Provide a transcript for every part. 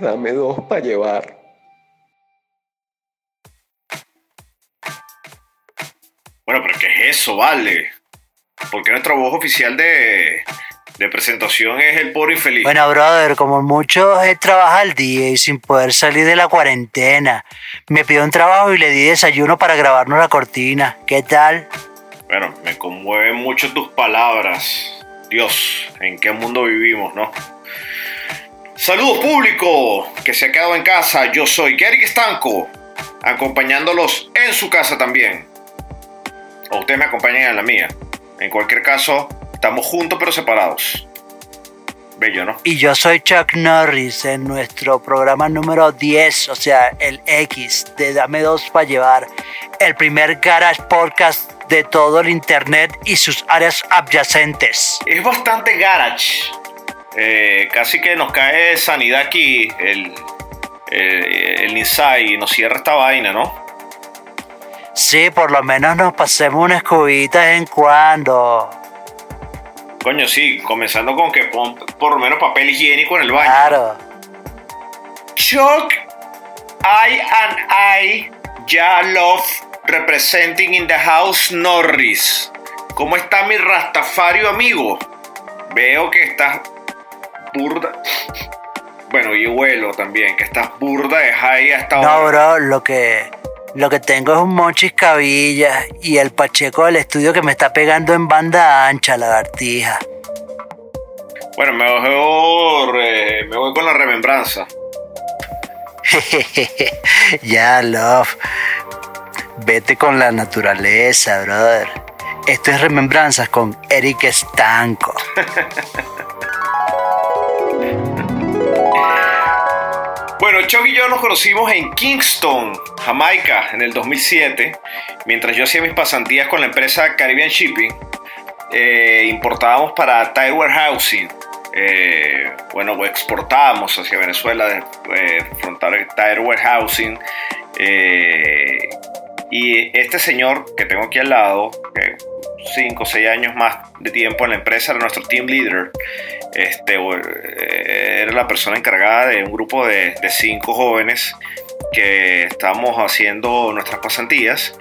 dame dos para llevar. Bueno, pero ¿qué es eso, vale? Porque nuestra voz oficial de, de presentación es el pobre infeliz. Bueno, brother, como mucho es trabajar al día y sin poder salir de la cuarentena. Me pidió un trabajo y le di desayuno para grabarnos la cortina. ¿Qué tal? Bueno, me conmueven mucho tus palabras. Dios, ¿en qué mundo vivimos, no? Saludos público que se ha quedado en casa. Yo soy Gary Estanco, acompañándolos en su casa también. O ustedes me acompañan en la mía. En cualquier caso, estamos juntos pero separados. Bello, ¿no? Y yo soy Chuck Norris en nuestro programa número 10, o sea, el X de Dame Dos para Llevar, el primer Garage Podcast de todo el Internet y sus áreas adyacentes. Es bastante garage. Eh, casi que nos cae sanidad aquí, el, el, el Inside, y nos cierra esta vaina, ¿no? Sí, por lo menos nos pasemos una escobita de vez en cuando. Coño, sí, comenzando con que pon por lo menos papel higiénico en el baño. Claro. Chuck, I and I, ya love representing in the house Norris. ¿Cómo está mi Rastafario amigo? Veo que estás burda. Bueno, y huelo también, que estás burda de high hasta No, ahora. bro, lo que, lo que tengo es un monchis cabilla y el pacheco del estudio que me está pegando en banda ancha, lagartija. Bueno, mejor eh, me voy con la remembranza. ya, love. Vete con la naturaleza, brother. Esto es Remembranzas con Eric Estanco. Bueno, Chuck y yo nos conocimos en Kingston, Jamaica, en el 2007, mientras yo hacía mis pasantías con la empresa Caribbean Shipping. eh, importábamos para Tire Warehousing. eh, bueno, exportábamos hacia Venezuela, eh, frontal Tire Warehousing. eh, y este señor que tengo aquí al lado, 5 o 6 años más de tiempo en la empresa, era nuestro team leader. Este, eh, era la persona encargada de un grupo de, de cinco jóvenes que estábamos haciendo nuestras pasantías.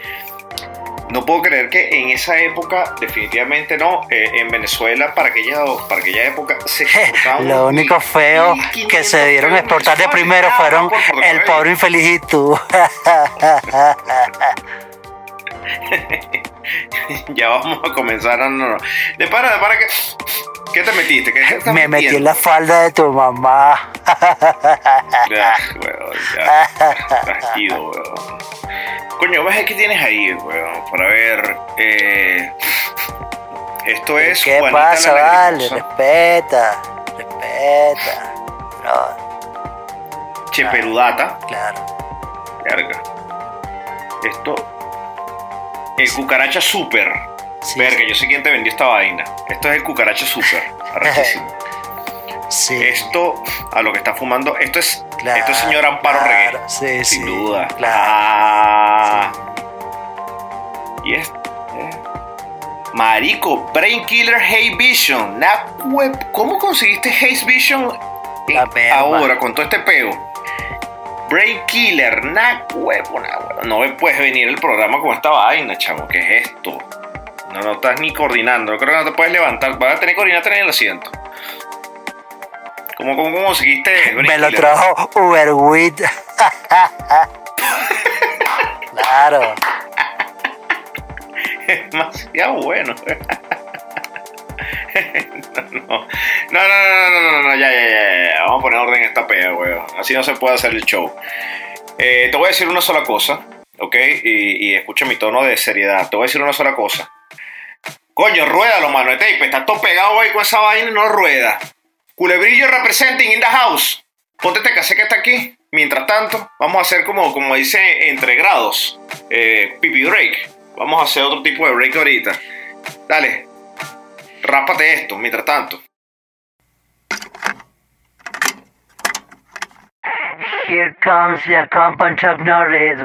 No puedo creer que en esa época, definitivamente no, eh, en Venezuela, para aquella, para aquella época, se Lo único feo 1.500 que se dieron a exportar de primero fueron el pobre infeliz y tú. ya vamos a comenzar. No, no, no. De para, de para que. ¿Qué te metiste? ¿Qué estás Me metí en la falda de tu mamá. Ya, weón, ya. Tranquilo, weón. Coño, ¿ves qué tienes ahí, weón? Para ver. Eh, esto es. ¿Qué Juanita pasa, vale? Respeta, respeta. Bro, Che Perudata. claro. Verga. Esto. El cucaracha super. Sí, Verga, yo sé quién te vendió esta vaina. Esto es el cucaracha super. Sí. Esto, a lo que está fumando, esto es. Claro, esto es señor Amparo claro, Regué. sí, Sin duda. claro. Ah. Y es. eh. Marico, Brain Killer Haze Vision. Nah, web. ¿Cómo conseguiste Haze Vision La ahora con todo este peo? Brain Killer, nah, huevo, nah, huevo. No me puedes venir el programa con esta vaina, chamo. ¿Qué es esto? No, no estás ni coordinando. Yo creo que no te puedes levantar. Vas a tener que coordinarte en el asiento. ¿Cómo, conseguiste Brain Me lo Killer? trajo Uber Eats. claro. demasiado bueno. no, no, no, no, no, no, ya, ya, ya. Vamos a poner orden en esta pega, weón. Así no se puede hacer el show. Eh, te voy a decir una sola cosa, ¿ok? Y, y escucha mi tono de seriedad. Te voy a decir una sola cosa. Coño, ruédalo, mano. de tape. Está todo pegado ahí con esa vaina y no rueda. Culebrillo representing in the house. Ponte este cassette que está aquí. Mientras tanto, vamos a hacer como, como dice entre grados. Eh, pipi break. Vamos a hacer otro tipo de break ahorita. Dale. Rápate esto, mientras tanto. Here comes the comp on Chuck Norris.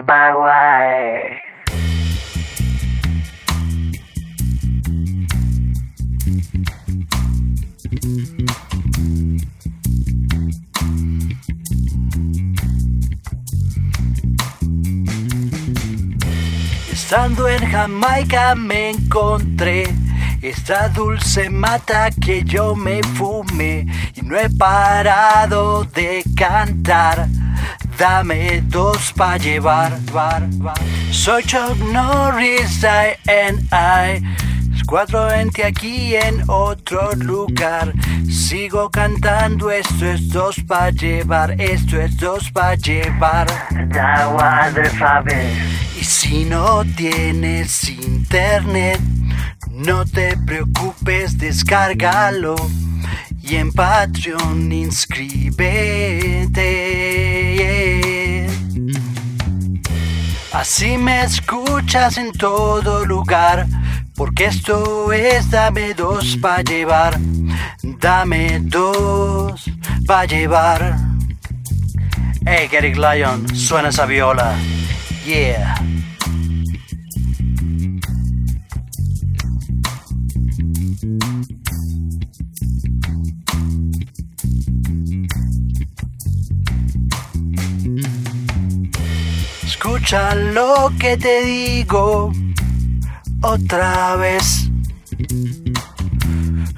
Estando en Jamaica me encontré esta dulce mata que yo me fumé y no he parado de cantar. Dame dos pa' llevar, bar, Soy Chuck Norris, I and I. 420 aquí en otro lugar. Sigo cantando, esto es dos pa' llevar, esto es dos pa' llevar. Y si no tienes internet, no te preocupes, descárgalo y en Patreon inscríbete. Así me escuchas en todo lugar, porque esto es dame dos para llevar, dame dos para llevar. Hey, Gary Lion, suena esa viola. Yeah. Escucha lo que te digo otra vez.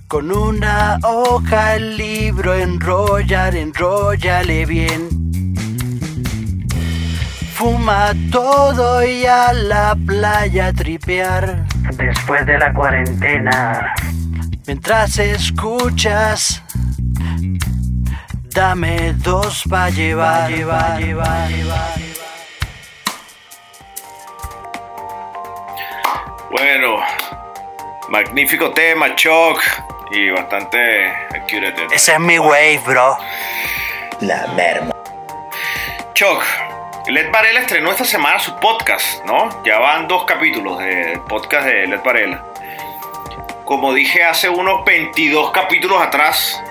Con una hoja el libro enrollar, enrollale bien. Fuma todo y a la playa tripear. Después de la cuarentena. Mientras escuchas, dame dos pa' llevar, llevar, llevar, llevar. Bueno, magnífico tema, Choc, y bastante accurate. Ese es mi wave, bro. La merma. Choc, Led Varela estrenó esta semana su podcast, ¿no? Ya van dos capítulos del podcast de Led Varela. Como dije hace unos 22 capítulos atrás,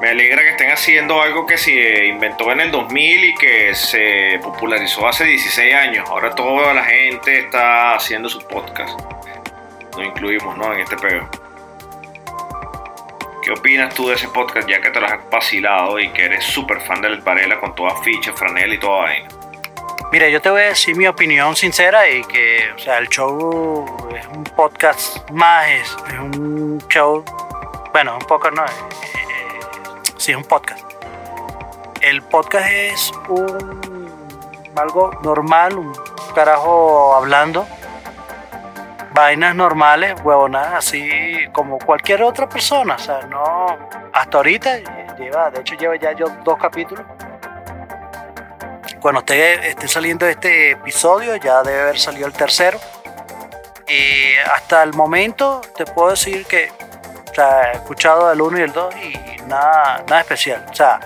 me alegra que estén haciendo algo que se inventó en el 2000 y que se popularizó hace 16 años. Ahora toda la gente está haciendo su podcast nos incluimos ¿no? en este pego. ¿Qué opinas tú de ese podcast ya que te lo has vacilado y que eres súper fan del Varela con toda ficha, franela y toda vaina? Mira, yo te voy a decir mi opinión sincera y que, o sea, el show es un podcast más, es, un show, bueno, un poco no, eh, sí, es un podcast. El podcast es un algo normal, un carajo hablando vainas normales, huevonadas, así como cualquier otra persona. O sea, no. Hasta ahorita lleva, de hecho, lleva ya yo dos capítulos. Cuando esté, esté saliendo este episodio, ya debe haber salido el tercero. Y hasta el momento te puedo decir que o sea, he escuchado el 1 y el 2 y nada, nada especial. O sea,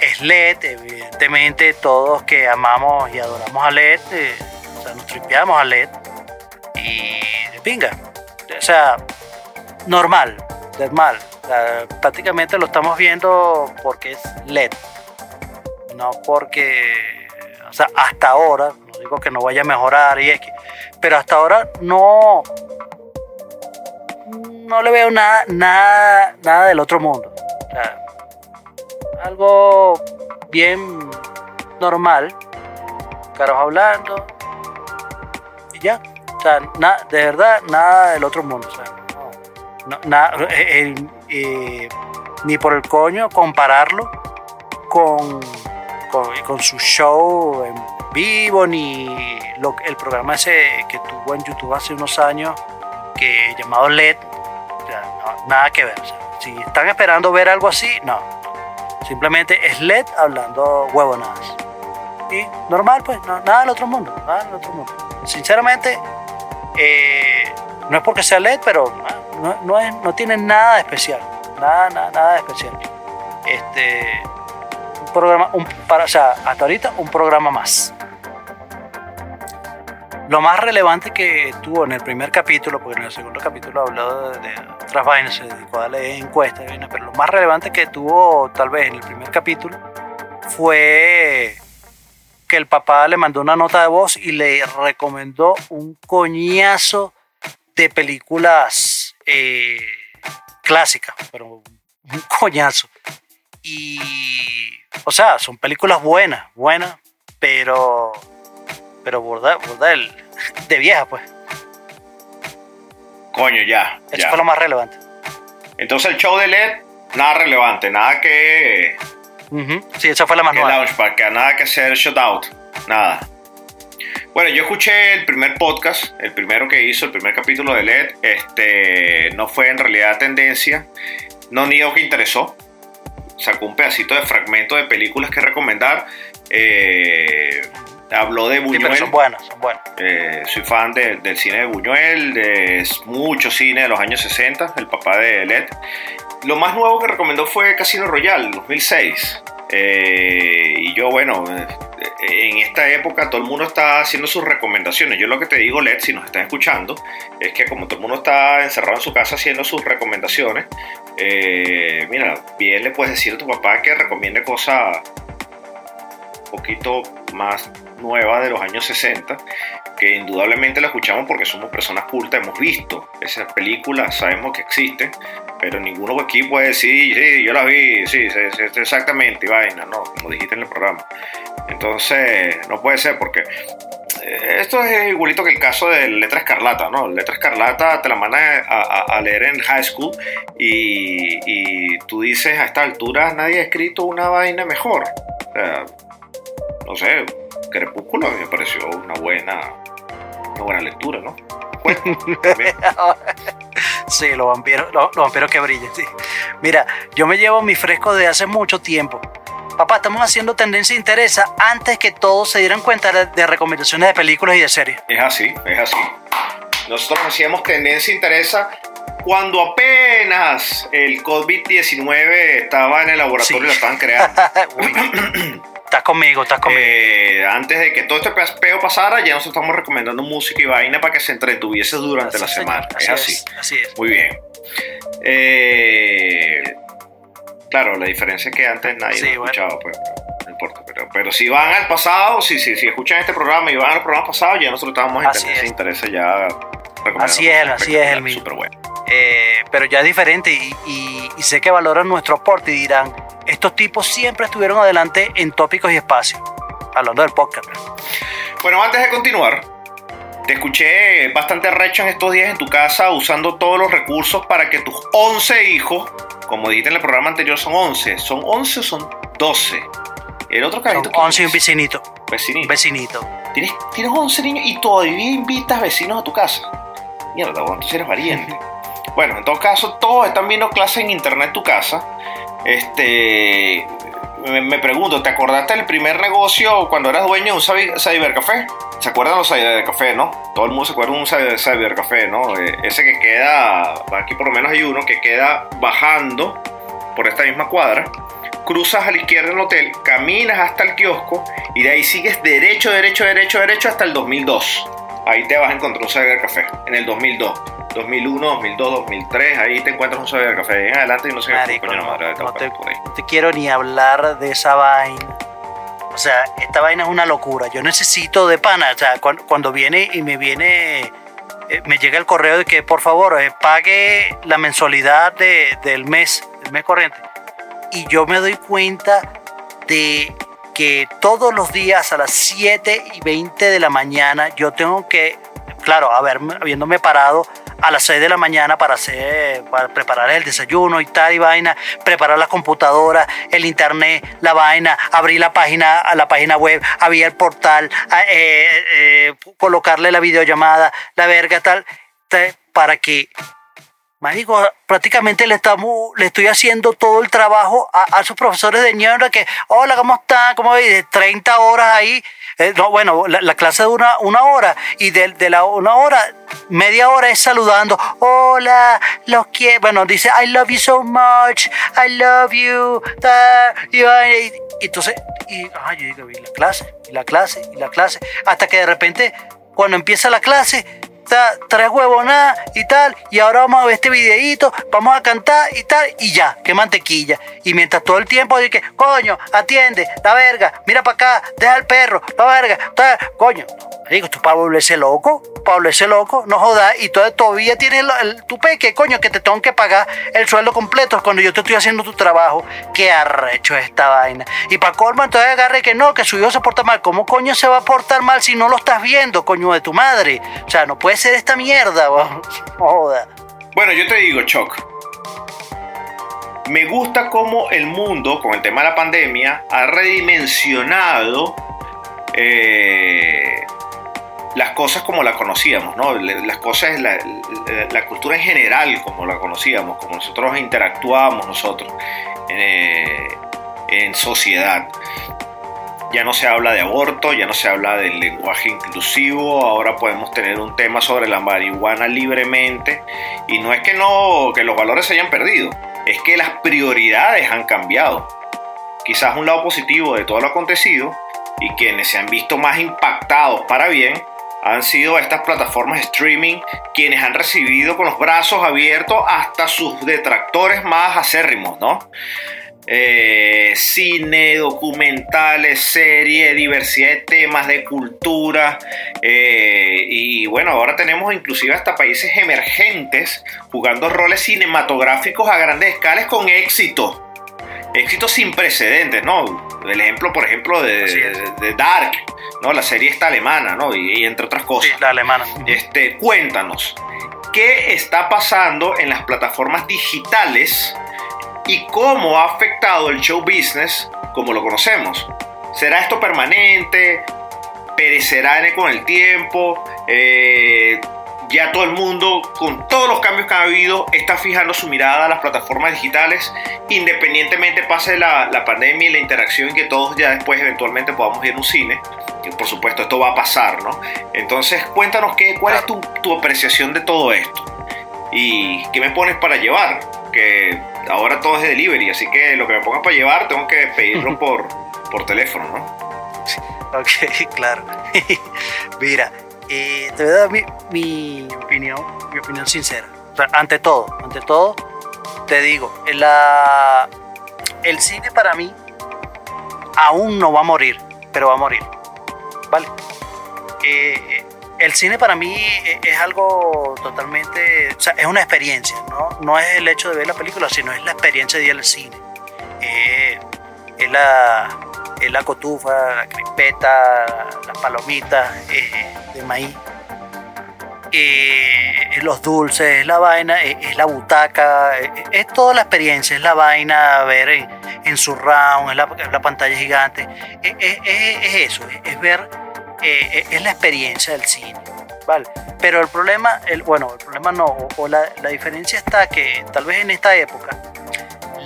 es LED, evidentemente todos que amamos y adoramos a LED, eh, o sea, nos tripeamos a LED y venga, o sea, normal, normal. prácticamente lo estamos viendo porque es LED, no porque, o sea, hasta ahora, no digo que no vaya a mejorar y es que, pero hasta ahora no, no le veo nada, nada, nada del otro mundo. algo bien normal, caros hablando y ya. O sea, de verdad, nada del otro mundo. O sea, no, eh, eh, eh, ni por el coño compararlo con, con, su show en vivo, ni lo, el programa ese que tuvo en YouTube hace unos años, que llamado LED. O sea, nada que ver. si están esperando ver algo así, no. Simplemente es LED hablando huevonadas. Y normal, pues, nada del otro mundo. Nada del otro mundo. Sinceramente, eh, no es porque sea LED, pero no, no, es, no tiene nada especial. Nada, nada, nada especial. Este, un programa, un, para, o sea, hasta ahorita un programa más. Lo más relevante que tuvo en el primer capítulo, porque en el segundo capítulo habló de, de otras vainas, se dedicó a darle encuestas, pero lo más relevante que tuvo tal vez en el primer capítulo fue que el papá le mandó una nota de voz y le recomendó un coñazo de películas eh, clásicas, pero un coñazo. Y, o sea, son películas buenas, buenas, pero, pero borda, borda el, de vieja, pues. Coño, ya. Eso ya. fue lo más relevante. Entonces el show de LED, nada relevante, nada que, Ujú. Sí, esa fue la más que nueva. Launchpad, que nada que hacer shutout, nada. Bueno, yo escuché el primer podcast, el primero que hizo, el primer capítulo de LED, este, no fue en realidad tendencia, no niego que interesó, sacó un pedacito de fragmento de películas que recomendar, eh, habló de Sí, pero Buñuel, son buenas, son buenas. eh, soy fan de- del cine de Buñuel, de mucho cine de los años 60, el papá de LED. Lo más nuevo que recomendó fue Casino Royale, 2006. Eh, y yo, bueno, eh, en esta época todo el mundo está haciendo sus recomendaciones. Yo lo que te digo, LED, si nos están escuchando, es que como todo el mundo está encerrado en su casa haciendo sus recomendaciones, eh, mira, bien le puedes decir a tu papá que recomiende cosas un poquito más nuevas de los años 60 indudablemente la escuchamos porque somos personas cultas, hemos visto esas películas, sabemos que existen, pero ninguno aquí puede decir, sí, yo las vi, sí, exactamente, y vaina, no, como dijiste en el programa. Entonces, no puede ser porque eh, esto es igualito que el caso de Letra Escarlata, ¿no? Letra Escarlata te la mandan a, leer en high school y, tú dices, a esta altura nadie ha escrito una vaina mejor. No sé, Crepúsculo me pareció una buena, una buena lectura, ¿no? Bueno. Sí, los vampiros, los, los vampiros que brillan, sí. Mira, yo me llevo mi fresco de hace mucho tiempo. Papá, estamos haciendo tendencia interesa antes que todos se dieran cuenta de, de recomendaciones de películas y de series. Es así, es así. Nosotros hacíamos tendencia interesa cuando apenas el COVID-19 estaba en el laboratorio y Sí. lo estaban creando. Estás conmigo, estás conmigo. Eh, antes de que todo este peo pasara, ya nos estamos recomendando música y vaina para que se entretuviese durante la semana. Es así. es, así es. Muy bien. Eh, claro, la diferencia es que antes nadie Sí, lo bueno. escuchaba, pues, no importa. Pero, pero si van al pasado, si, si, si escuchan este programa y van al programa pasado, ya nosotros estábamos en interesa ya recomendando Así es, así es, el mío. Súper bueno. Eh, pero ya es diferente y, y- y sé que valoran nuestro aporte y dirán, estos tipos siempre estuvieron adelante en tópicos y espacios. Hablando del podcast. ¿no? Bueno, antes de continuar, te escuché bastante recho en estos días en tu casa usando todos los recursos para que tus 11 hijos, como dijiste en el programa anterior, son 11. ¿Son 11 o son 12? El otro. ¿quién 11 y un vecinito. Vecinito. Vecinito. ¿Tienes, tienes 11 niños y todavía invitas vecinos a tu casa. Mierda, bueno, entonces eres valiente. bueno, en todo caso, todos están viendo clases en internet en tu casa. Este. Me, pregunto, ¿te acordaste del primer negocio cuando eras dueño de un cyber- cybercafé? ¿Se acuerdan los cybercafés, no? Todo el mundo se acuerda de un cyber- cybercafé, ¿no? Eh, ese que queda, aquí por lo menos hay uno que queda bajando por esta misma cuadra cruzas a la izquierda del hotel, caminas hasta el kiosco y de ahí sigues derecho, derecho, derecho, derecho hasta el 2002. Ahí te vas a encontrar un cybercafé, en el 2002. 2001, 2002, 2003, ahí te encuentras un cybercafé. En adelante y no sé qué coño la no, madre de no te, por ahí. no te quiero ni hablar de esa vaina. O sea, esta vaina es una locura. Yo necesito de pana. O sea, cuando, cuando viene y me viene, eh, me llega el correo de que por favor eh, pague la mensualidad de- del mes, del mes corriente. Y yo me doy cuenta de que todos los días a las 7 y 20 de la mañana yo tengo que, claro, haber, habiéndome parado a las 6 de la mañana para hacer, para preparar el desayuno y tal y vaina, preparar la computadora, el internet, la vaina, abrir la página, a la página web, abrir el portal, a- eh, eh, colocarle la videollamada, la verga tal, para que Marico, prácticamente le estamos, le estoy haciendo todo el trabajo a, a sus profesores de ñora que, hola, ¿cómo están? ¿Cómo ves? 30 horas ahí. Eh, no, bueno, la, la clase de una, hora y de, de la una hora, media hora es saludando, hola, los quiero. Bueno, dice, I love you so much, I love you. ta", y, entonces, y, ay, yo digo, y la clase, y la clase, y la clase, hasta que de repente, cuando empieza la clase, tres huevonadas y tal, y ahora vamos a ver este videíto, vamos a cantar y tal, y ya, qué mantequilla. Y mientras todo el tiempo de que, coño, atiende, la verga, mira para acá, deja el perro, la verga, coño. Digo, tú para volverse loco, para volverse loco, no jodas, y todavía tienes tu peque, coño, que te tengo que pagar el sueldo completo cuando yo te estoy haciendo tu trabajo. Qué arrecho es esta vaina. Y para colmo, entonces agarre que no, que su hijo se porta mal. ¿Cómo coño se va a portar mal si no lo estás viendo, coño de tu madre? O sea, no puede ser esta mierda, joda. Bueno, yo te digo, Choc. Me gusta cómo el mundo, con el tema de la pandemia, ha redimensionado eh, las cosas como las conocíamos, ¿no? Las cosas, la, la, cultura en general como la conocíamos, como nosotros interactuábamos nosotros eh, en sociedad. Ya no se habla de aborto, ya no se habla del lenguaje inclusivo, ahora podemos tener un tema sobre la marihuana libremente y no es que no que los valores se hayan perdido, es que las prioridades han cambiado. Quizás un lado positivo de todo lo acontecido y quienes se han visto más impactados para bien han sido estas plataformas streaming quienes han recibido con los brazos abiertos hasta sus detractores más acérrimos, ¿no? Eh, cine, documentales, series, diversidad de temas, de cultura. Eh, y bueno, ahora tenemos inclusive hasta países emergentes jugando roles cinematográficos a grandes escalas con éxito. Éxito sin precedentes, ¿no? El ejemplo, por ejemplo, de, Dark, ¿no? La serie está alemana, ¿no? Y, entre otras cosas. Sí, la alemana. Este, cuéntanos, ¿qué está pasando en las plataformas digitales y cómo ha afectado el show business como lo conocemos? ¿Será esto permanente? ¿Perecerá con el tiempo? Eh, ya todo el mundo, con todos los cambios que ha habido, está fijando su mirada a las plataformas digitales, independientemente pase la, la pandemia y la interacción y que todos ya después eventualmente podamos ir a un cine. Que por supuesto esto va a pasar, ¿no? Entonces cuéntanos qué, cuál es tu, tu apreciación de todo esto y qué me pones para llevar, que ahora todo es de delivery, así que lo que me pongas para llevar tengo que pedirlo por, por teléfono, ¿no? Ok, claro. Mira, eh, te voy a dar mi, opinión, mi opinión sincera. ante todo, ante todo, te digo, la, el cine para mí aún no va a morir, pero va a morir. ¿Vale? Eh, el cine para mí es algo totalmente, o sea, es una experiencia, ¿no? No es el hecho de ver la película, sino es la experiencia de ir al cine. Eh, es la, la cotufa, la crispeta, las palomitas eh, de maíz, eh, los dulces, la vaina, es, la butaca, es, toda la experiencia, es la vaina, ver en, su round, es la, pantalla gigante, es, eso, es, ver, es la experiencia del cine. ¿vale? Pero el problema, bueno, el problema no, o, la, la diferencia está que tal vez en esta época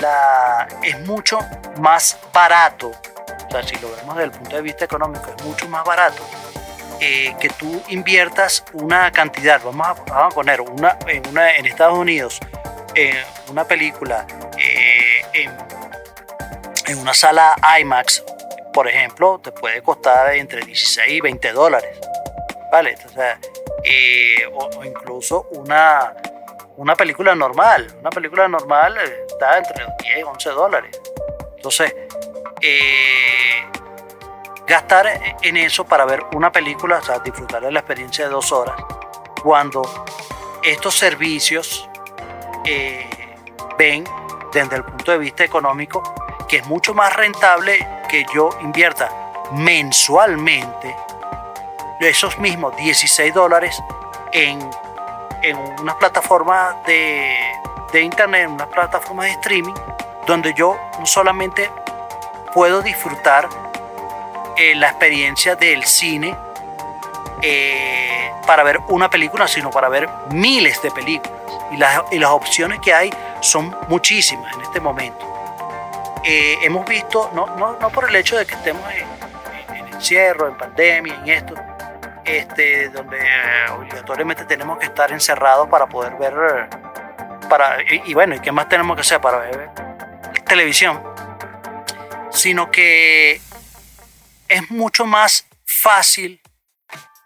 la, es mucho más barato si lo vemos desde el punto de vista económico, es mucho más barato eh, que tú inviertas una cantidad, vamos a, poner una en, Estados Unidos, en una película, eh, en, una sala IMAX, por ejemplo, te puede costar entre 16 y 20 dólares, ¿vale? Eh, o, incluso una, una película normal, una película normal está entre 10 y 11 dólares. Entonces, eh, gastar en eso para ver una película, o sea, disfrutar de la experiencia de dos horas, cuando estos servicios eh, ven desde el punto de vista económico que es mucho más rentable que yo invierta mensualmente esos mismos 16 dólares en, en una plataforma de, de internet, en una plataforma de streaming, donde yo no solamente puedo disfrutar eh, la experiencia del cine eh, para ver una película, sino para ver miles de películas. Y las, y las opciones que hay son muchísimas en este momento. Eh, hemos visto, no, no, no, por el hecho de que estemos en, en, encierro, en pandemia, en esto, este, donde obligatoriamente tenemos que estar encerrados para poder ver, para, y bueno, ¿y qué más tenemos que hacer para ver televisión? Sino que es mucho más fácil,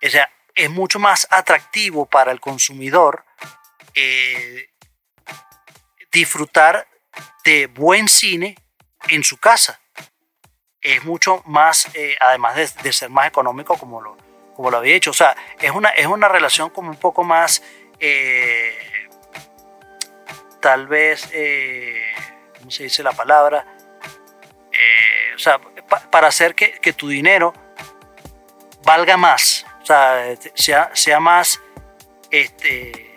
o sea, es mucho más atractivo para el consumidor eh, disfrutar de buen cine en su casa. Es mucho más, eh, además de, ser más económico como lo, como lo había hecho. O sea, es una, es una relación como un poco más, eh, tal vez, ¿cómo se dice la palabra? O sea, para hacer que, que tu dinero valga más o sea, sea, sea más, este,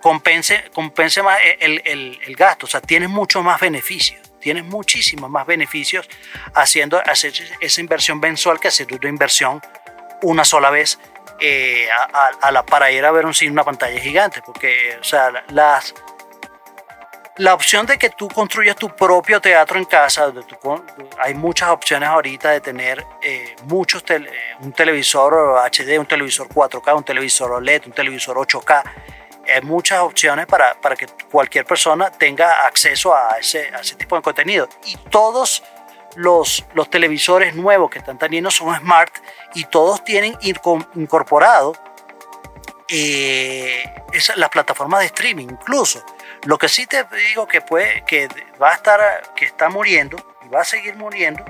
compense, compense más el, el, el, gasto, o sea, tienes mucho más beneficios, tienes muchísimos más beneficios haciendo hacer esa inversión mensual que hacer una inversión una sola vez eh, a, a, la, para ir a ver un cine, una pantalla gigante, porque, o sea, las la opción de que tú construyas tu propio teatro en casa, hay muchas opciones ahorita de tener eh, muchos un televisor HD, un televisor 4K, un televisor OLED, un televisor 8K. Hay muchas opciones para, para que cualquier persona tenga acceso a ese, a ese tipo de contenido. Y todos los, los televisores nuevos que están teniendo son smart y todos tienen incorporado eh, las plataformas de streaming incluso. Lo que sí te digo que puede, que va a estar, que está muriendo y va a seguir muriendo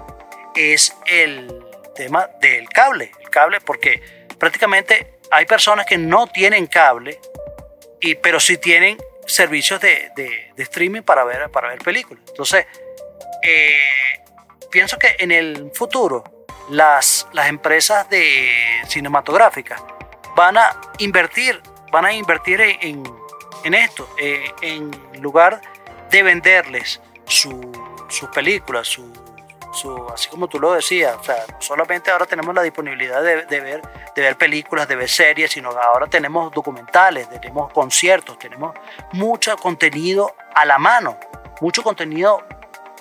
es el tema del cable, el cable porque prácticamente hay personas que no tienen cable y pero sí tienen servicios de, de, streaming para ver para ver películas. Entonces eh, pienso que en el futuro las, las empresas de cinematográficas van a invertir, van a invertir en en esto, eh, en lugar de venderles sus películas, su, así como tú lo decías, o sea, solamente ahora tenemos la disponibilidad de, ver, de ver películas, de ver series, sino ahora tenemos documentales, tenemos conciertos, tenemos mucho contenido a la mano, mucho contenido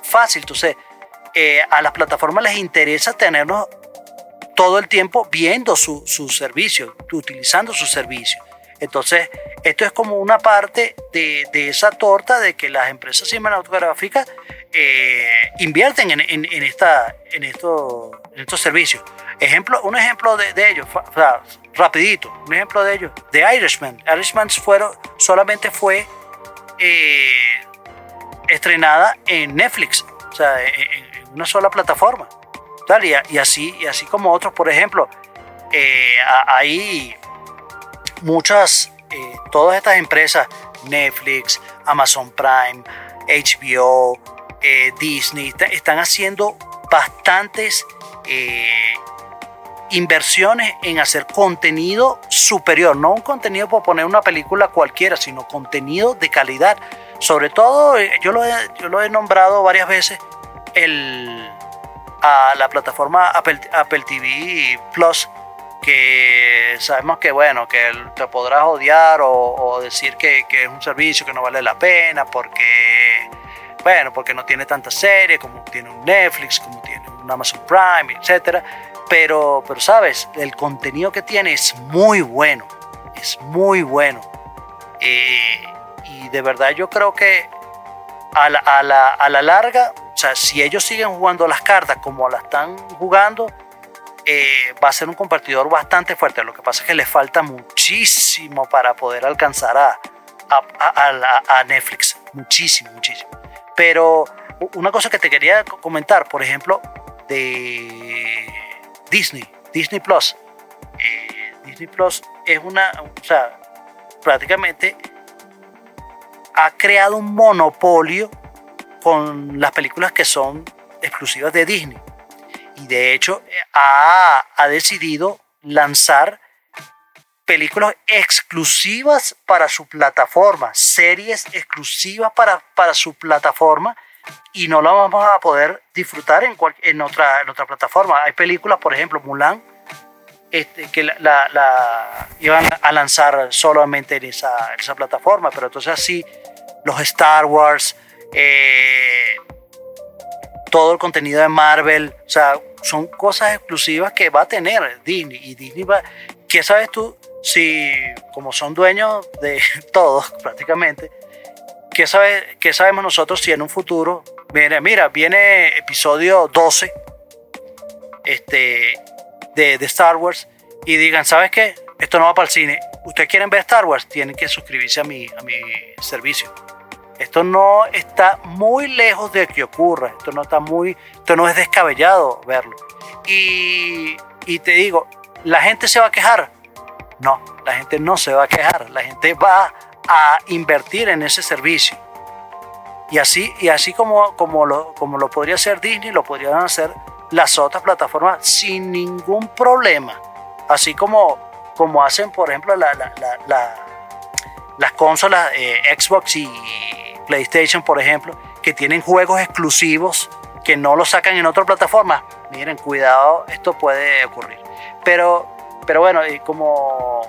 fácil. Entonces, eh, a las plataformas les interesa tenernos todo el tiempo viendo su, su servicio, utilizando su servicio. Entonces, esto es como una parte de, esa torta de que las empresas cinematográficas eh, invierten en, esta, en, esto, en estos servicios. Ejemplo, un ejemplo de, ellos, rapidito, un ejemplo de ellos, de Irishman. Irishman fueron, solamente fue eh, estrenada en Netflix, o sea, en, una sola plataforma. Y, así, y así como otros, por ejemplo, eh, hay muchas, eh, todas estas empresas, Netflix, Amazon Prime, HBO, eh, Disney, están haciendo bastantes eh, inversiones en hacer contenido superior, no un contenido por poner una película cualquiera, sino contenido de calidad. Sobre todo, yo lo he, yo lo he nombrado varias veces, el, a la plataforma Apple, Apple TV Plus, que sabemos que bueno, que te podrás odiar o, decir que, es un servicio que no vale la pena porque, bueno, porque no tiene tantas series como tiene un Netflix, como tiene un Amazon Prime, etc. Pero, pero sabes, el contenido que tiene es muy bueno, es muy bueno. Eh, y de verdad yo creo que a la, a la, a la larga, o sea, si ellos siguen jugando las cartas como la están jugando, eh, va a ser un compartidor bastante fuerte. Lo que pasa es que le falta muchísimo para poder alcanzar a, Netflix. Muchísimo, muchísimo. Pero una cosa que te quería comentar, por ejemplo, de Disney, Disney Plus. Eh, Disney Plus es una, o sea, prácticamente ha creado un monopolio con las películas que son exclusivas de Disney y de hecho eh, ha, ha decidido lanzar películas exclusivas para su plataforma, series exclusivas para, para su plataforma y no la vamos a poder disfrutar en, en, otra, en otra plataforma. Hay películas, por ejemplo, Mulan, este, que la, la, iban a lanzar solamente en esa, esa, plataforma, pero entonces así los Star Wars, eh, todo el contenido de Marvel, o sea, son cosas exclusivas que va a tener Disney. Y Disney va, ¿qué sabes tú? Si, como son dueños de todos prácticamente, ¿qué, sabe, ¿qué sabemos nosotros si en un futuro, mira, mira viene episodio 12 este, de, de Star Wars y digan, ¿sabes qué? Esto no va para el cine. ¿Ustedes quieren ver Star Wars? Tienen que suscribirse a mi, a mi servicio. Esto no está muy lejos de que ocurra. Esto no está muy, esto no es descabellado verlo. Y, y te digo, ¿la gente se va a quejar? No, la gente no se va a quejar. La gente va a invertir en ese servicio. Y así, y así como, como, lo, como lo podría hacer Disney, lo podrían hacer las otras plataformas sin ningún problema. Así como, como hacen, por ejemplo, la, la, la, las consolas eh, Xbox y PlayStation, por ejemplo, que tienen juegos exclusivos que no los sacan en otra plataforma. Miren, cuidado, esto puede ocurrir. Pero, pero bueno, y como,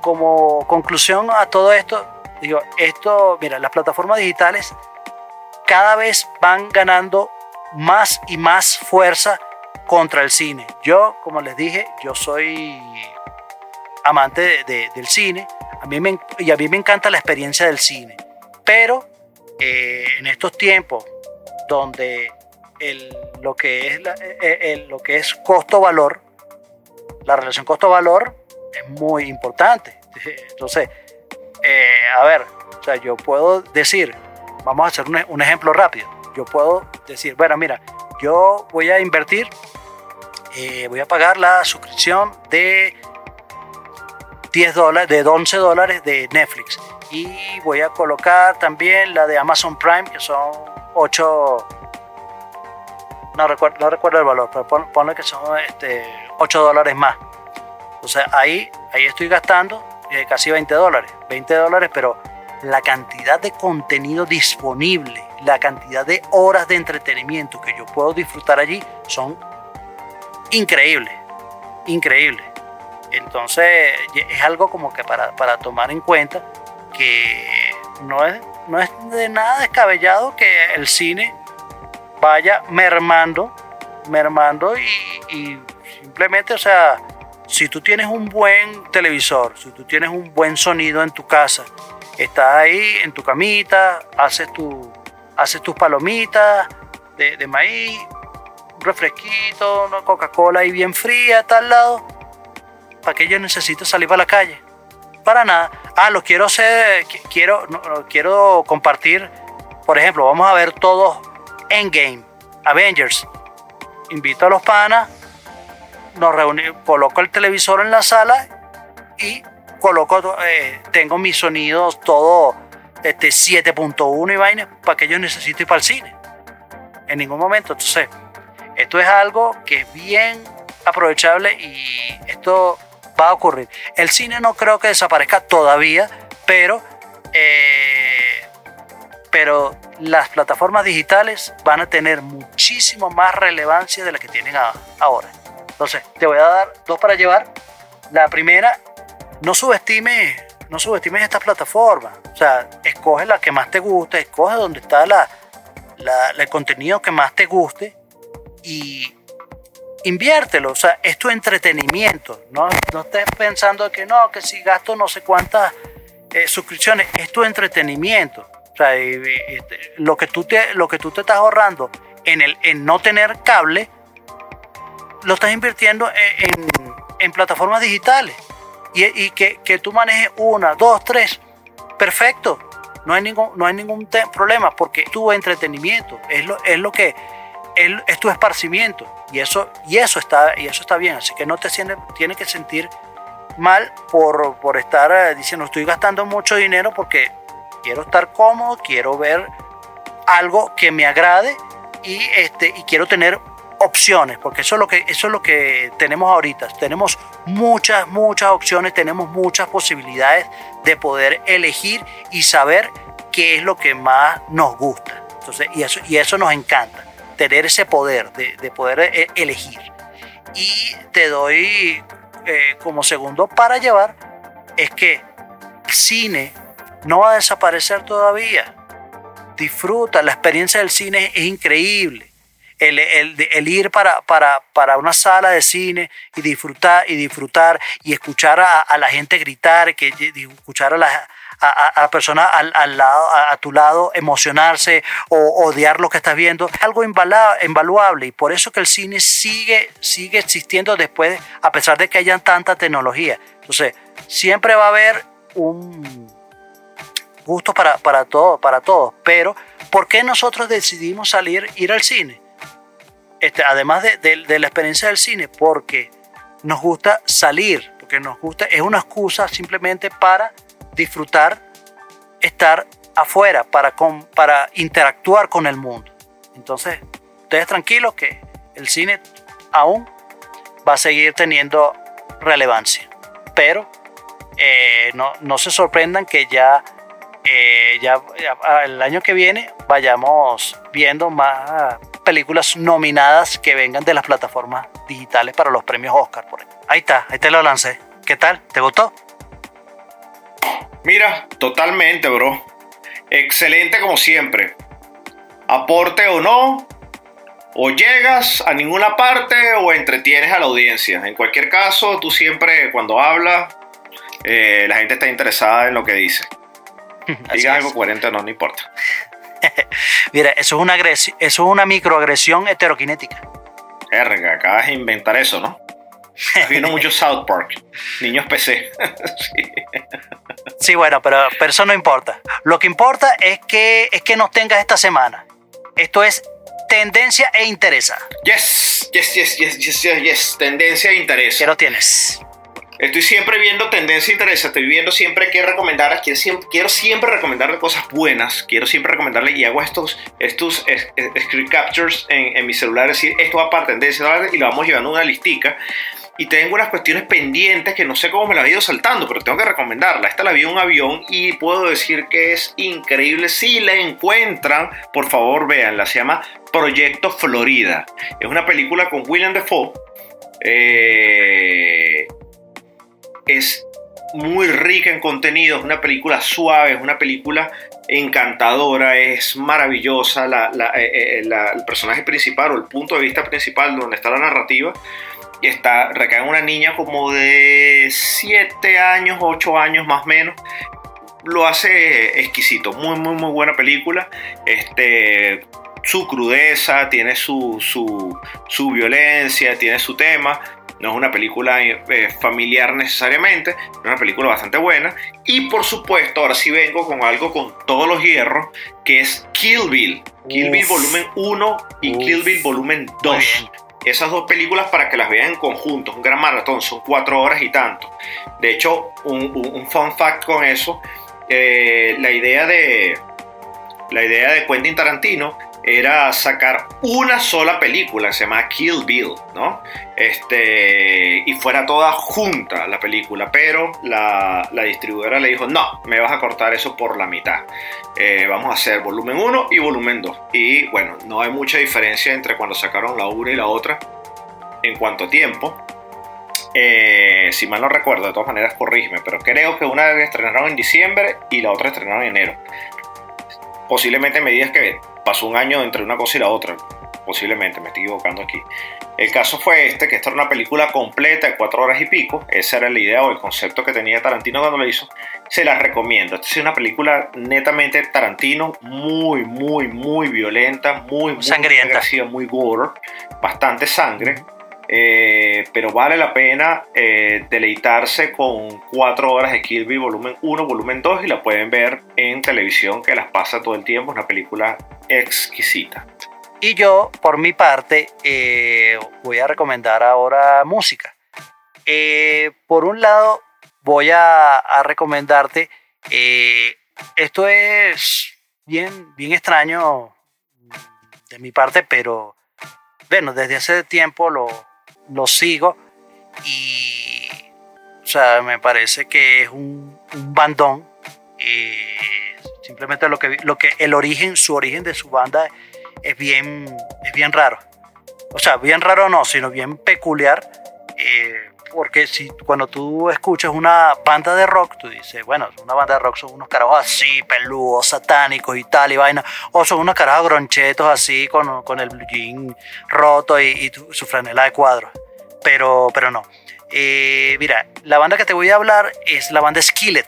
como conclusión a todo esto, digo, esto, mira, las plataformas digitales cada vez van ganando más y más fuerza contra el cine. Yo, como les dije, yo soy amante del cine a mí me, y a mí me encanta la experiencia del cine. Pero eh, en estos tiempos donde lo, que es eh, lo que es costo-valor, la relación costo-valor es muy importante. Entonces, eh, a ver, o sea, yo puedo decir, vamos a hacer un, un ejemplo rápido. Yo puedo decir, bueno, mira, yo voy a invertir, voy a pagar la suscripción de 10 dólares, de 11 dólares de Netflix. Y voy a colocar también la de Amazon Prime, que son 8, no recuerdo, no recuerdo el valor, pero ponle que son este, 8 dólares más. O sea, ahí, ahí estoy gastando eh, casi 20 dólares. 20 dólares, pero la cantidad de contenido disponible, la cantidad de horas de entretenimiento que yo puedo disfrutar allí son increíbles. Increíbles. Entonces es algo como que para, tomar en cuenta que no es, no es de nada descabellado que el cine vaya mermando, mermando y, simplemente, o sea, si tú tienes un buen televisor, si tú tienes un buen sonido en tu casa, estás ahí en tu camita, haces, tu, haces tus palomitas de, maíz, un refresquito, una Coca-Cola ahí bien fría, está al lado ¿Para qué yo necesito salir para la calle? Para nada. Ah, lo quiero hacer, quiero, quiero compartir. Por ejemplo, vamos a ver todos Endgame, Avengers. Invito a los panas, nos reunimos, coloco el televisor en la sala y coloco, eh, tengo mis sonidos todo este 7.1 y vaina, para que yo necesito ir para el cine. En ningún momento. Entonces, esto es algo que es bien aprovechable y esto va a ocurrir. El cine no creo que desaparezca todavía, pero, eh, pero las plataformas digitales van a tener muchísimo más relevancia de la que tienen ahora. Entonces, te voy a dar dos para llevar. La primera, no subestime, no subestimes estas plataformas. O sea, escoge la que más te guste, escoge donde está la, el contenido que más te guste y inviértelo, o sea, es tu entretenimiento, no, no estés pensando que no, que si gasto no sé cuántas eh, suscripciones, es tu entretenimiento. O sea, este, lo, que tú te, lo que tú te estás ahorrando en, el, en no tener cable, lo estás invirtiendo en, en, plataformas digitales. Y, y que, que, tú manejes una, dos, tres, perfecto. No hay ningún, no hay ningún problema porque tu entretenimiento es lo, es lo que es, tu esparcimiento y eso, y, eso está, y eso está bien, así que no te tienes que sentir mal por, por estar eh, diciendo estoy gastando mucho dinero porque quiero estar cómodo, quiero ver algo que me agrade y, este, y quiero tener opciones, porque eso es, lo que, eso es lo que tenemos ahorita. Tenemos muchas, muchas opciones, tenemos muchas posibilidades de poder elegir y saber qué es lo que más nos gusta. Entonces, y, eso, y eso nos encanta tener ese poder de, poder eh, elegir. Y te doy eh, como segundo para llevar, es que cine no va a desaparecer todavía. Disfruta, la experiencia del cine es increíble. El, el, ir para, para, para, una sala de cine y disfrutar y disfrutar y escuchar a, la gente gritar, que, escuchar a, a, a persona al, al lado, a, tu lado, emocionarse o odiar lo que estás viendo, es algo invaluable y por eso que el cine sigue, sigue existiendo después, a pesar de que hayan tanta tecnología. Entonces, siempre va a haber un gusto para, para todos, para pero ¿por qué nosotros decidimos salir, ir al cine? Este, además de, de la experiencia del cine, porque nos gusta salir, porque nos gusta, es una excusa simplemente para disfrutar, estar afuera, para, para interactuar con el mundo. Entonces, ustedes tranquilos que el cine aún va a seguir teniendo relevancia, pero eh, no, no, se sorprendan que ya, eh, ya el año que viene vayamos viendo más películas nominadas que vengan de las plataformas digitales para los premios Oscar. Por ahí. está, ahí te lo lancé. ¿Qué tal? ¿Te gustó? Mira, totalmente, bro. Excelente como siempre. Aporte o no, o llegas a ninguna parte o entretienes a la audiencia. En cualquier caso, tú siempre cuando hablas, eh, la gente está interesada en lo que dice. Diga algo coherente o no, no importa. Mira, eso es una agresión, eso es una microagresión heteroquinética. Erga, acabas de inventar eso, ¿no? Vino mucho South Park, niños PC. sí. bueno, pero, pero eso no importa. Lo que importa es que, es que nos tengas esta semana. Esto es tendencia e interesa. Yes, yes, yes, yes, yes, yes, yes. tendencia e interesa. ¿Qué lo tienes? Estoy siempre viendo tendencia e interesa, estoy viendo siempre qué recomendar, quiero siempre, quiero siempre recomendarle cosas buenas, quiero siempre recomendarle y hago estos, estos screen captures en, en mi celular, decir esto va para tendencia y lo vamos llevando una listica y tengo unas cuestiones pendientes que no sé cómo me las he ido saltando, pero tengo que recomendarla. Esta la vi en un avión y puedo decir que es increíble. Si la encuentran, por favor véanla. Se llama Proyecto Florida. Es una película con William Defoe. Eh, es muy rica en contenido, es una película suave, es una película encantadora, es maravillosa, eh, eh, el personaje principal o el punto de vista principal donde está la narrativa está recae en una niña como de 7 años, 8 años más o menos. Lo hace exquisito, muy muy muy buena película. Este su crudeza, tiene su, su, su violencia, tiene su tema, no es una película eh, familiar necesariamente, es una película bastante buena. Y por supuesto, ahora sí vengo con algo con todos los hierros, que es Kill Bill. Kill Bill volumen 1 y Kill Bill volumen 2. Esas dos películas para que las vean en conjunto, un gran maratón, son cuatro horas y tanto. De hecho, un, fun fact con eso, eh, la idea de la idea de Quentin Tarantino era sacar una sola película, se llama Kill Bill, ¿no? Este, y fuera toda junta la película, pero la, distribuidora le dijo, no, me vas a cortar eso por la mitad. Eh, vamos a hacer volumen 1 y volumen 2. Y bueno, no hay mucha diferencia entre cuando sacaron la una y la otra en cuanto tiempo. Eh, si mal no recuerdo, de todas maneras corrígeme, pero creo que una estrenaron en diciembre y la otra estrenaron en enero. Posiblemente me digas que pasó un año entre una cosa y la otra. Posiblemente, me estoy equivocando aquí. El caso fue este, que esta era una película completa de cuatro horas y pico. Esa era la idea o el concepto que tenía Tarantino cuando lo hizo. Se la recomiendo. Esta es una película netamente Tarantino, muy, muy, muy violenta, muy, muy sangrienta, muy gore, bastante sangre. Eh, pero vale la pena eh, deleitarse con 4 horas de Kill Bill volumen 1, volumen 2 y la pueden ver en televisión que las pasa todo el tiempo, es una película exquisita. Y yo, por mi parte, eh, voy a recomendar ahora música. por un lado, voy a, a recomendarte, esto es bien, bien extraño de mi parte, pero bueno, desde hace tiempo lo, lo sigo y, o sea, me parece que es un, bandón. Y simplemente lo que, lo que el origen, su origen de su banda es bien, es bien raro. O sea, bien raro no, sino bien peculiar. Eh, porque si cuando tú escuchas una banda de rock, tú dices, bueno, una banda de rock son unos carajos así, peludos, satánicos y tal y vaina, o son unos carajos gronchetos así con, con el jean roto y, su franela de cuadros. Pero, pero no. Eh, mira, la banda que te voy a hablar es la banda Skillet.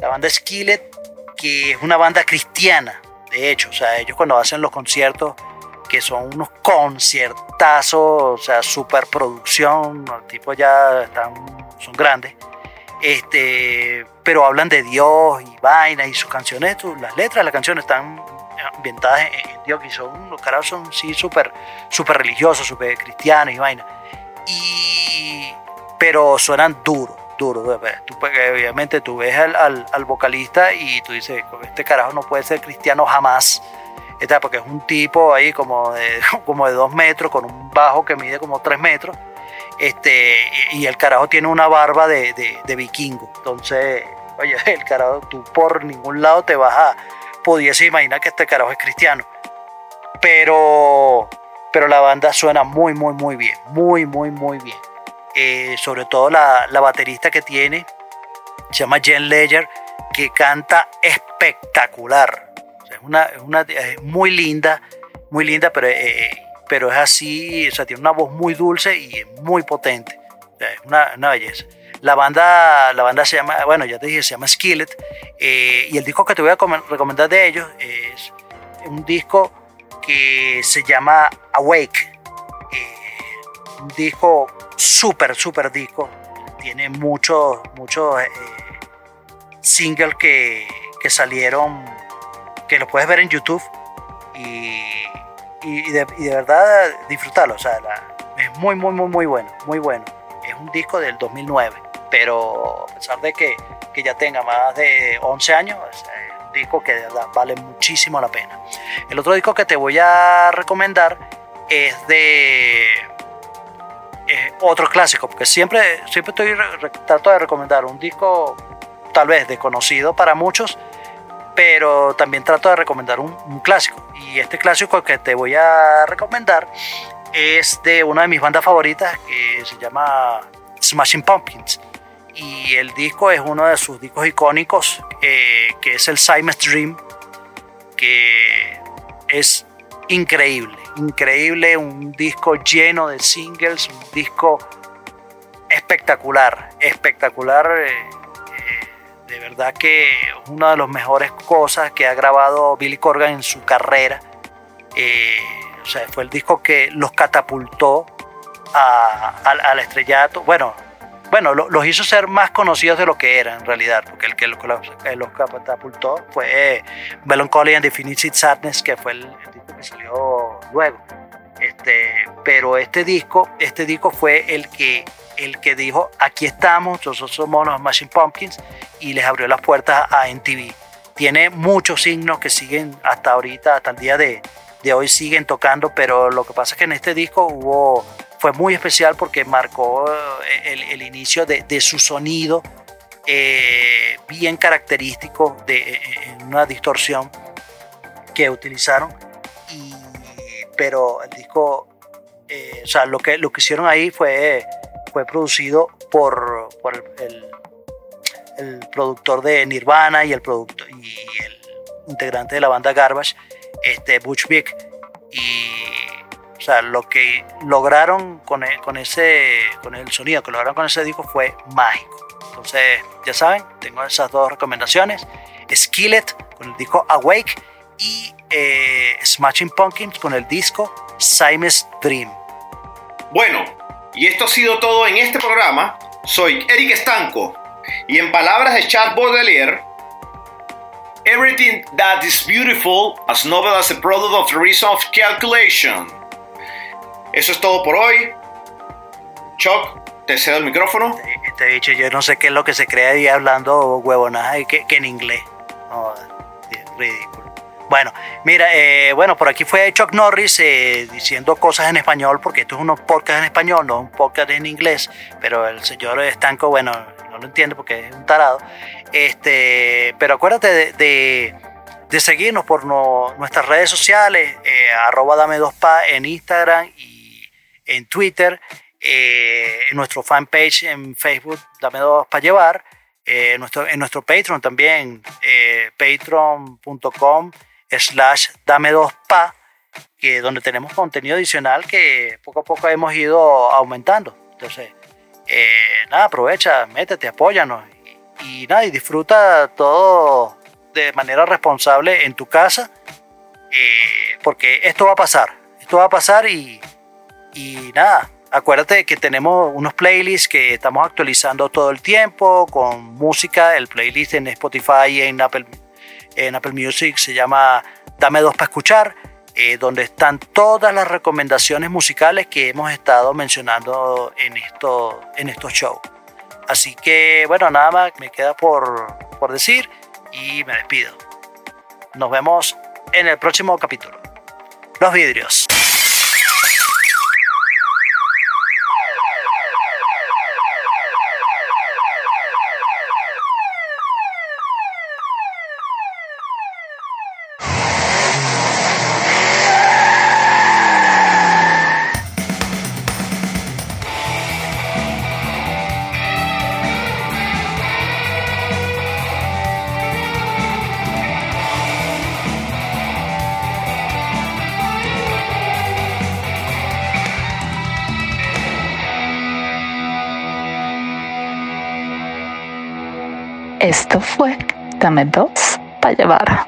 La banda Skillet, que es una banda cristiana, de hecho, o sea, ellos cuando hacen los conciertos, que son unos conciertazos, o sea, superproducción, los tipos ya están, son grandes, este, pero hablan de Dios y vainas y sus canciones, las letras de las canciones están ambientadas en, Dios y son, los carajos son sí súper super religiosos, súper cristianos y vainas. Y, pero suenan duros, duros. obviamente tú ves al, al, vocalista y tú dices, este carajo no puede ser cristiano jamás. Porque es un tipo ahí como de, como de dos metros, con un bajo que mide como tres metros este, y el carajo tiene una barba de, de, vikingo. Entonces, oye, el carajo, tú por ningún lado te vas a, pudiese imaginar que este carajo es cristiano. Pero, pero la banda suena muy, muy, muy bien, muy, muy, muy bien. Eh, sobre todo la, la, baterista que tiene, se llama Jen Ledger, que canta espectacular. Es, una, es, una, muy linda, muy linda, pero eh, pero es así, o sea, tiene una voz muy dulce y muy potente. es una, una, belleza. La banda, la banda se llama, bueno, ya te dije, se llama Skillet. Eh, y el disco que te voy a recomendar de ellos es un disco que se llama Awake. Eh, un disco súper, súper disco. Tiene muchos, muchos eh, singles que, que salieron, que los puedes ver en YouTube. Y y, de, verdad disfrutarlo. O sea, es muy, muy, muy, muy bueno, muy bueno. Es un disco del 2009, pero a pesar de que, que ya tenga más de 11 años, es un disco que de verdad vale muchísimo la pena. El otro disco que te voy a recomendar es de otro clásico, porque siempre, siempre estoy trato de recomendar un disco tal vez desconocido para muchos, pero también trato de recomendar un, clásico. Y este clásico que te voy a recomendar es de una de mis bandas favoritas que se llama Smashing Pumpkins. Y el disco es uno de sus discos icónicos, eh, que es el Simon's Dream, que es increíble, increíble, un disco lleno de singles, un disco espectacular, espectacular. Eh, de verdad que una de las mejores cosas que ha grabado Billy Corgan en su carrera. Eh, o sea, fue el disco que los catapultó al estrellato. Bueno, bueno los hizo ser más conocidos de lo que eran en realidad, porque el que los, los catapultó fue Melancholy and Definitive Sadness, que fue el, disco que salió luego. Este, pero este disco, este disco fue el que el que dijo, aquí estamos, nosotros somos los Machine Pumpkins, y les abrió las puertas a NTV. Tiene muchos signos que siguen hasta ahorita, hasta el día de, de hoy siguen tocando, pero lo que pasa es que en este disco hubo, fue muy especial porque marcó eh, el, inicio de, de, su sonido eh, bien característico de una distorsión que utilizaron. Pero el disco, eh, o sea, lo que, lo que hicieron ahí fue fue producido por, el, el, productor de Nirvana y el, productor, y el integrante de la banda Garbage, este Butch Vig. Y o sea, lo que lograron con, e, con, ese, con el sonido que lograron con ese disco fue mágico. Entonces, ya saben, tengo esas dos recomendaciones. Skillet con el disco Awake y eh, Smashing Pumpkins con el disco Simon's Dream. Bueno, y esto ha sido todo en este programa. Soy Eric Estanco y en palabras de Chad Baudelaire, Everything that is beautiful as novel as a product of the reason of calculation. Eso es todo por hoy. Chuck, te cedo el micrófono. Te he dicho, yo no sé qué es lo que se cree ahí hablando huevonadas que, que en inglés. No, ridículo. Bueno, mira, eh, bueno, por aquí fue Chuck Norris eh, diciendo cosas en español, porque esto es un podcast en español, no un podcast en inglés, pero el señor Estanco, bueno, no lo entiende porque es un tarado. Este, pero acuérdate de, seguirnos por nuestras redes sociales, eh, arroba dame dos pa en Instagram y en Twitter, en nuestro fanpage en Facebook, dame dos para llevar. en nuestro Patreon también, patreon.com slash dame dos pa, que donde tenemos contenido adicional que poco a poco hemos ido aumentando. Entonces, eh, nada, aprovecha, métete, apóyanos y nada, y disfruta todo de manera responsable en tu casa, eh, porque esto va a pasar, esto va a pasar y, y nada, acuérdate que tenemos unos playlists que estamos actualizando todo el tiempo con música, el playlist en Spotify y en Apple, en Apple Music se llama Dame dos para escuchar. Eh, donde están todas las recomendaciones musicales que hemos estado mencionando en, esto, en estos shows. Así que bueno, nada más me queda por, por decir y me despido. Nos vemos en el próximo capítulo. Los vidrios. Fue Dame dos para llevar.